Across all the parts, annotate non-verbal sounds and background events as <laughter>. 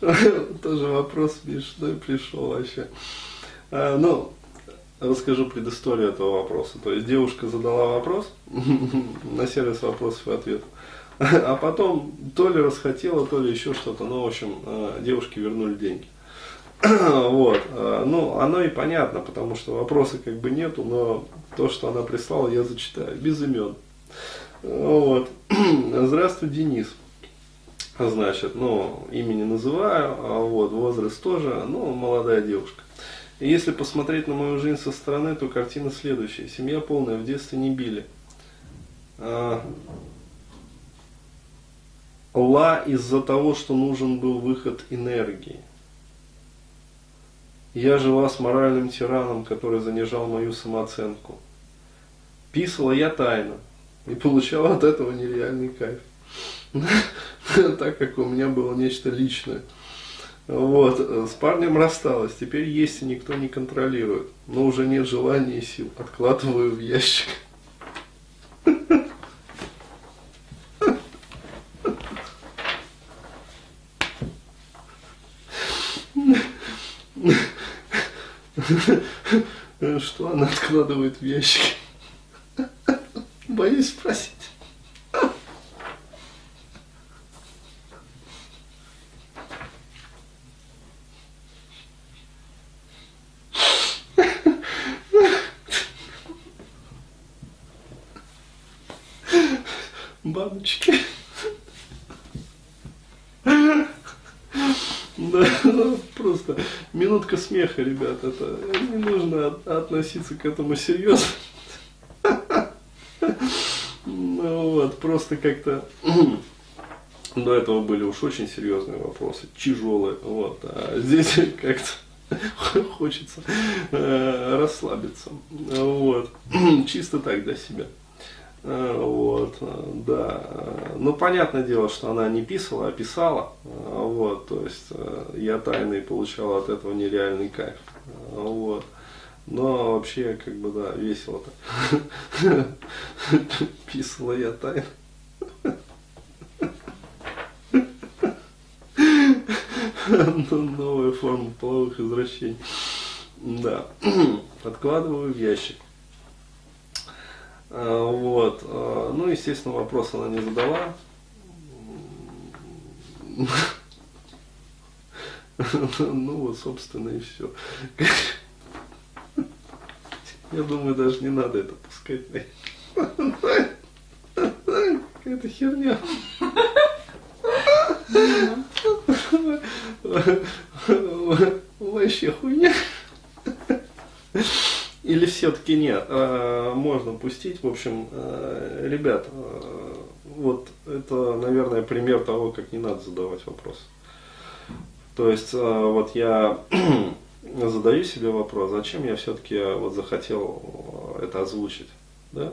<laughs> Тоже вопрос смешной пришел вообще. А, ну, расскажу предысторию этого вопроса. То есть девушка задала вопрос <laughs> на сервис вопросов и ответов. <laughs> А потом то ли расхотела, то ли еще что-то. Ну, в общем, э, девушке вернули деньги. <clears throat> Вот. Э, ну, оно и понятно, потому что вопроса как бы нету, но то, что она прислала, я зачитаю. Без имен. Вот. <clears throat> Здравствуй, Денис. Значит, ну, имени называю, а вот, возраст тоже, ну, молодая девушка. И если посмотреть на мою жизнь со стороны, то картина следующая. Семья полная, в детстве не били. А, ла из-за того, что нужен был выход энергии. Я жила с моральным тираном, который занижал мою самооценку. Писала я тайно и получала от этого нереальный кайф. <laughs> Так как у меня было нечто личное. Вот, с парнем рассталась, теперь есть и никто не контролирует. Но уже нет желания и сил, откладываю в ящик. <laughs> Что она откладывает в ящик? <laughs> Боюсь спросить. Баночки. Да, просто минутка смеха, ребят. Это не нужно относиться к этому серьезно. Ну вот, просто как-то до этого были уж очень серьезные вопросы, тяжелые. Вот, а здесь как-то хочется э, расслабиться. Вот, чисто так для себя. Э, вот, э, да. Ну, понятное дело, что она не писала, а писала. Э, вот, то есть я тайный получал от этого нереальный кайф. Вот. Но вообще, как бы, да, весело-то. <laughs> Писала я тайно. <laughs> Новая форма половых извращений. Да. <clears throat> Откладываю в ящик. А, вот. А, ну, естественно, вопрос она не задала. Ну вот, собственно, и все. Я думаю, даже не надо это пускать. Какая-то херня. Вообще хуйня. Или все-таки нет, э, можно пустить. В общем, э, ребят, э, вот это, наверное, пример того, как не надо задавать вопрос. То есть, вот я <clears throat> задаю себе вопрос, зачем я все-таки вот захотел это озвучить, да?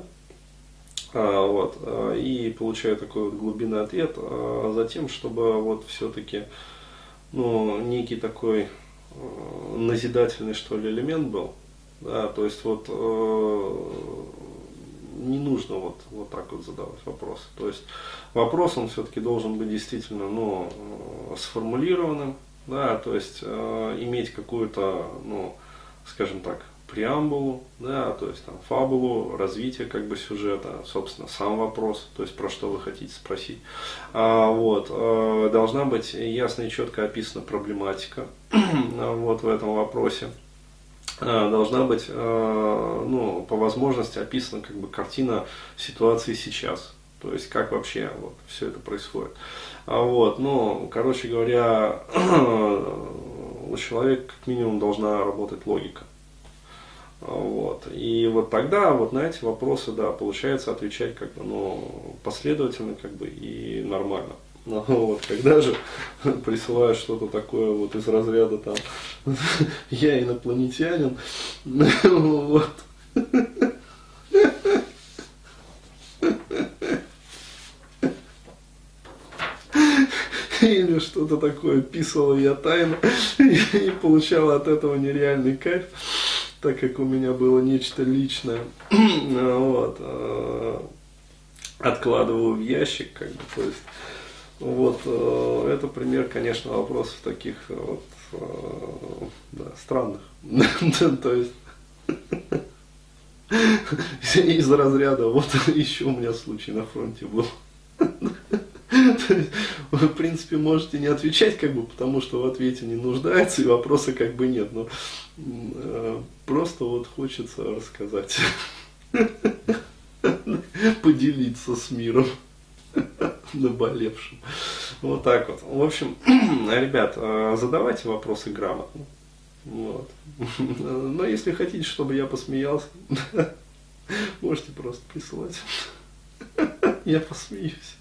А, вот, и получаю такой вот глубинный ответ, а затем, чтобы вот все-таки, ну, некий такой назидательный, что ли, элемент был, да, то есть вот э, не нужно вот, вот так вот задавать вопросы. То есть вопрос он все-таки должен быть действительно ну, э, сформулированным, да, то есть э, иметь какую-то, ну, скажем так, преамбулу, да, то есть там фабулу, развитие как бы сюжета, собственно, сам вопрос, то есть про что вы хотите спросить. А, вот, э, должна быть ясно и четко описана проблематика <clears throat> вот в этом вопросе. Э, должна быть, э, ну, по возможности описана как бы картина ситуации сейчас. То есть как вообще вот все это происходит. А вот, ну, короче говоря, <clears throat> у человека как минимум должна работать логика. Вот. И вот тогда вот на эти вопросы, да, получается отвечать как бы, ну, последовательно как бы и нормально. Ну, вот, когда же присылают что-то такое вот из разряда там, я инопланетянин, вот. Или что-то такое писала я тайно и получала от этого нереальный кайф, так как у меня было нечто личное. Вот. А, откладываю в ящик, как бы, то есть Вот, э, это пример, конечно, вопросов таких вот, э, да, странных. <laughs> То есть, <laughs> из разряда, вот еще у меня случай на фронте был. <laughs> Вы, в принципе, можете не отвечать, как бы, потому что в ответе не нуждается, и вопроса как бы нет. Но э, просто вот хочется рассказать, поделиться с миром <laughs> наболевшим. Вот так вот. В общем, <clears throat> ребят, э, задавайте вопросы грамотно. Вот. <laughs> Но если хотите, чтобы я посмеялся, <laughs> можете просто присылать. Я посмеюсь.